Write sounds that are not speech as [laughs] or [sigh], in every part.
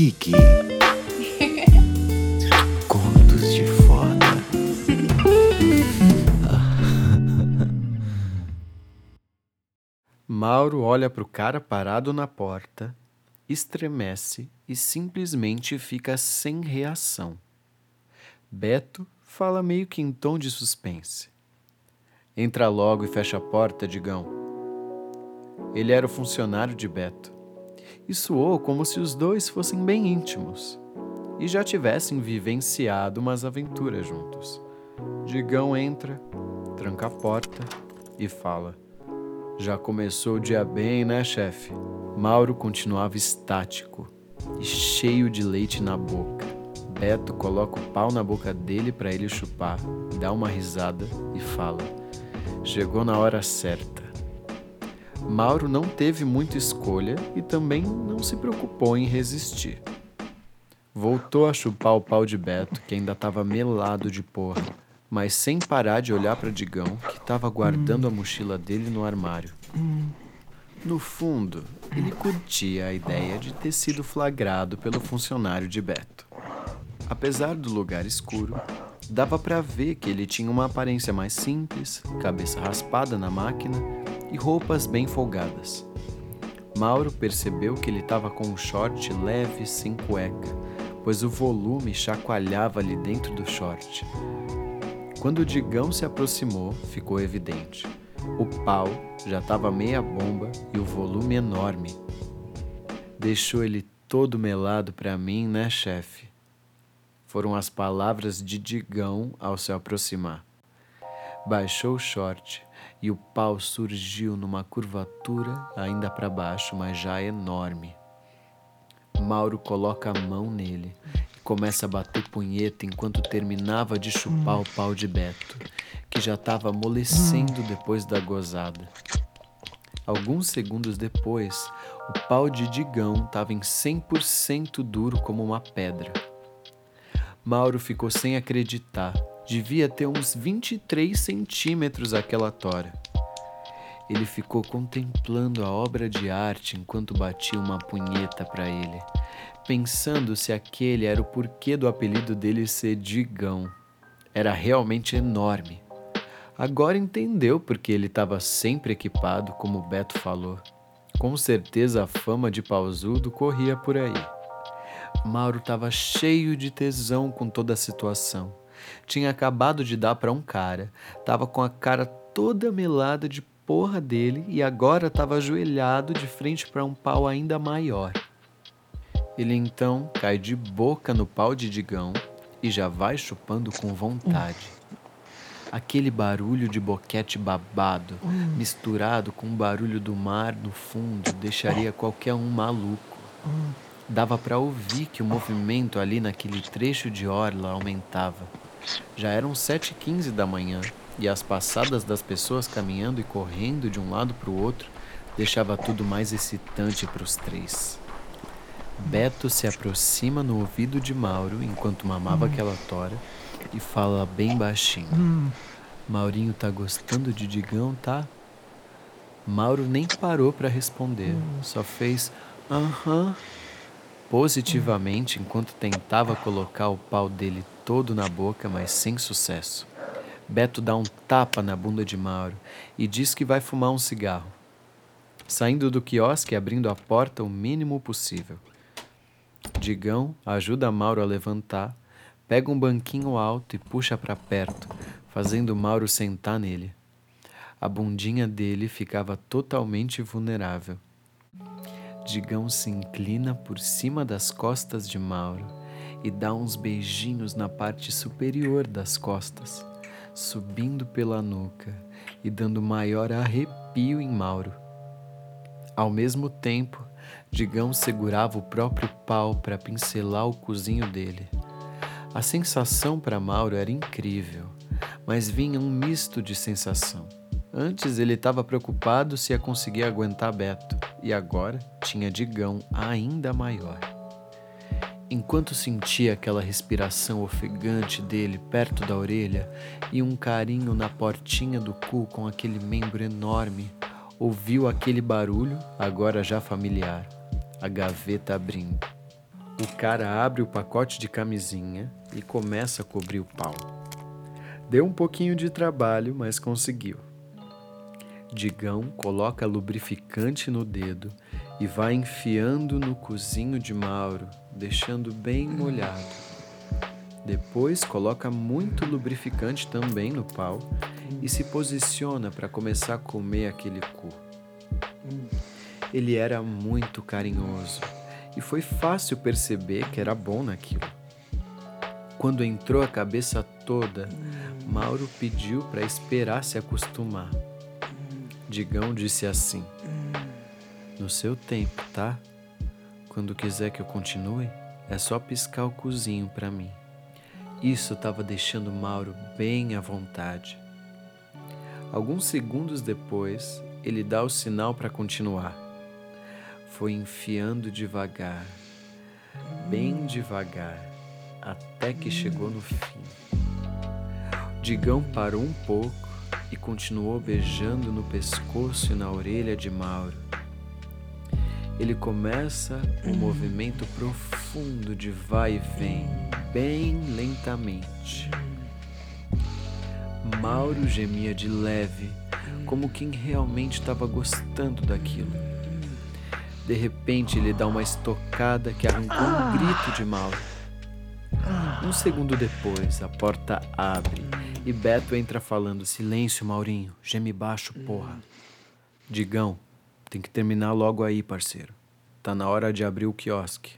Kiki. [laughs] Contos de foda. [laughs] Mauro olha pro cara parado na porta, estremece e simplesmente fica sem reação. Beto fala meio que em tom de suspense. Entra logo e fecha a porta, Digão. Ele era o funcionário de Beto. E soou como se os dois fossem bem íntimos e já tivessem vivenciado umas aventuras juntos. Digão entra, tranca a porta e fala: Já começou o dia bem, né, chefe? Mauro continuava estático e cheio de leite na boca. Beto coloca o pau na boca dele para ele chupar, dá uma risada e fala: Chegou na hora certa. Mauro não teve muita escolha e também não se preocupou em resistir. Voltou a chupar o pau de Beto, que ainda estava melado de porra, mas sem parar de olhar para Digão, que estava guardando a mochila dele no armário. No fundo, ele curtia a ideia de ter sido flagrado pelo funcionário de Beto. Apesar do lugar escuro, dava para ver que ele tinha uma aparência mais simples, cabeça raspada na máquina e roupas bem folgadas. Mauro percebeu que ele estava com um short leve sem cueca, pois o volume chacoalhava ali dentro do short. Quando o Digão se aproximou, ficou evidente. O pau já estava meia bomba e o volume enorme. Deixou ele todo melado para mim, né, chefe? Foram as palavras de Digão ao se aproximar. Baixou o short e o pau surgiu numa curvatura ainda para baixo, mas já enorme. Mauro coloca a mão nele e começa a bater punheta enquanto terminava de chupar o pau de Beto, que já estava amolecendo depois da gozada. Alguns segundos depois, o pau de Digão estava em 100% duro como uma pedra. Mauro ficou sem acreditar. Devia ter uns 23 centímetros aquela tora. Ele ficou contemplando a obra de arte enquanto batia uma punheta para ele, pensando se aquele era o porquê do apelido dele ser Digão. Era realmente enorme. Agora entendeu porque ele estava sempre equipado, como Beto falou. Com certeza a fama de pausudo corria por aí. Mauro estava cheio de tesão com toda a situação. Tinha acabado de dar para um cara, estava com a cara toda melada de porra dele e agora estava ajoelhado de frente para um pau ainda maior. Ele então cai de boca no pau de Digão e já vai chupando com vontade. Aquele barulho de boquete babado, misturado com o barulho do mar no fundo, deixaria qualquer um maluco. Dava para ouvir que o movimento ali naquele trecho de orla aumentava. Já eram 7h15 da manhã e as passadas das pessoas caminhando e correndo de um lado para o outro deixava tudo mais excitante para os três. Beto se aproxima no ouvido de Mauro enquanto mamava aquela tora e fala bem baixinho. Maurinho tá gostando de Digão, tá? Mauro nem parou para responder, só fez aham positivamente enquanto tentava colocar o pau dele todo na boca, mas sem sucesso. Beto dá um tapa na bunda de Mauro e diz que vai fumar um cigarro, saindo do quiosque e abrindo a porta o mínimo possível. Digão ajuda Mauro a levantar, pega um banquinho alto e puxa para perto, fazendo Mauro sentar nele. A bundinha dele ficava totalmente vulnerável. Digão se inclina por cima das costas de Mauro e dá uns beijinhos na parte superior das costas, subindo pela nuca e dando maior arrepio em Mauro. Ao mesmo tempo, Digão segurava o próprio pau para pincelar o cozinho dele. A sensação para Mauro era incrível, mas vinha um misto de sensação. Antes ele estava preocupado se ia conseguir aguentar Beto, e agora tinha Digão ainda maior. Enquanto sentia aquela respiração ofegante dele perto da orelha e um carinho na portinha do cu com aquele membro enorme, ouviu aquele barulho, agora já familiar, a gaveta abrindo. O cara abre o pacote de camisinha e começa a cobrir o pau. Deu um pouquinho de trabalho, mas conseguiu. Digão coloca lubrificante no dedo e vai enfiando no cozinho de Mauro, deixando bem molhado. Depois coloca muito lubrificante também no pau e se posiciona para começar a comer aquele cu. Ele era muito carinhoso e foi fácil perceber que era bom naquilo. Quando entrou a cabeça toda, Mauro pediu para esperar se acostumar. Digão disse assim: No seu tempo, tá? Quando quiser que eu continue, é só piscar o cozinho para mim. Isso estava deixando Mauro bem à vontade. Alguns segundos depois, ele dá o sinal para continuar. Foi enfiando devagar, bem devagar, até que chegou no fim. Digão parou um pouco e continuou beijando no pescoço e na orelha de Mauro. Ele começa um movimento profundo de vai e vem, bem lentamente. Mauro gemia de leve, como quem realmente estava gostando daquilo. De repente, ele dá uma estocada que arrancou um grito de Mauro. Um segundo depois, a porta abre e Beto entra falando: Silêncio, Maurinho, geme baixo, porra. Digão, tem que terminar logo aí, parceiro. Tá na hora de abrir o quiosque.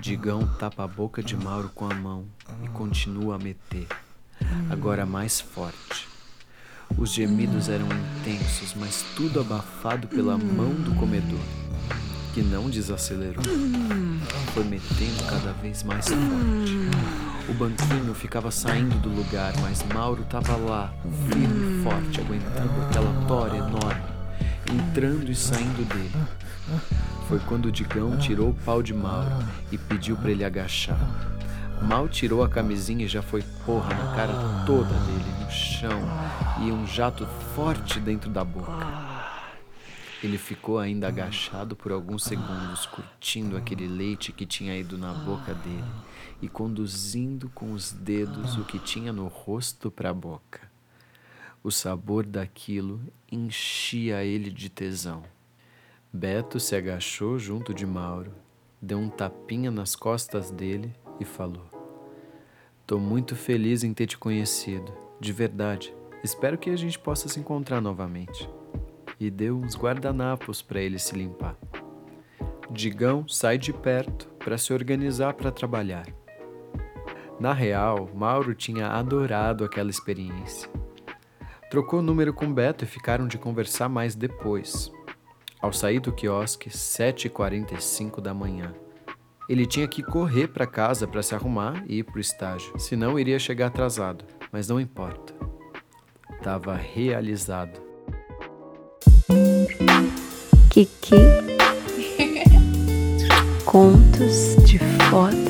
Digão tapa a boca de Mauro com a mão e continua a meter, agora mais forte. Os gemidos eram intensos, mas tudo abafado pela mão do comedor, que não desacelerou. Foi metendo cada vez mais forte. O banquinho ficava saindo do lugar, mas Mauro estava lá, firme e forte, aguentando aquela tora enorme, entrando e saindo dele. Foi quando o Digão tirou o pau de Mauro e pediu para ele agachar. Mal tirou a camisinha e já foi porra na cara toda dele, no chão, e um jato forte dentro da boca. Ele ficou ainda agachado por alguns segundos, curtindo aquele leite que tinha ido na boca dele e conduzindo com os dedos o que tinha no rosto para a boca. O sabor daquilo enchia ele de tesão. Beto se agachou junto de Mauro, deu um tapinha nas costas dele e falou: Tô muito feliz em ter te conhecido, de verdade. Espero que a gente possa se encontrar novamente. E deu uns guardanapos para ele se limpar. Digão sai de perto para se organizar para trabalhar. Na real, Mauro tinha adorado aquela experiência. Trocou o número com Beto e ficaram de conversar mais depois. Ao sair do quiosque, 7h45 da manhã. Ele tinha que correr para casa para se arrumar e ir para o estágio, senão iria chegar atrasado. Mas não importa. Tava realizado. Kiki, [laughs] contos de fotos.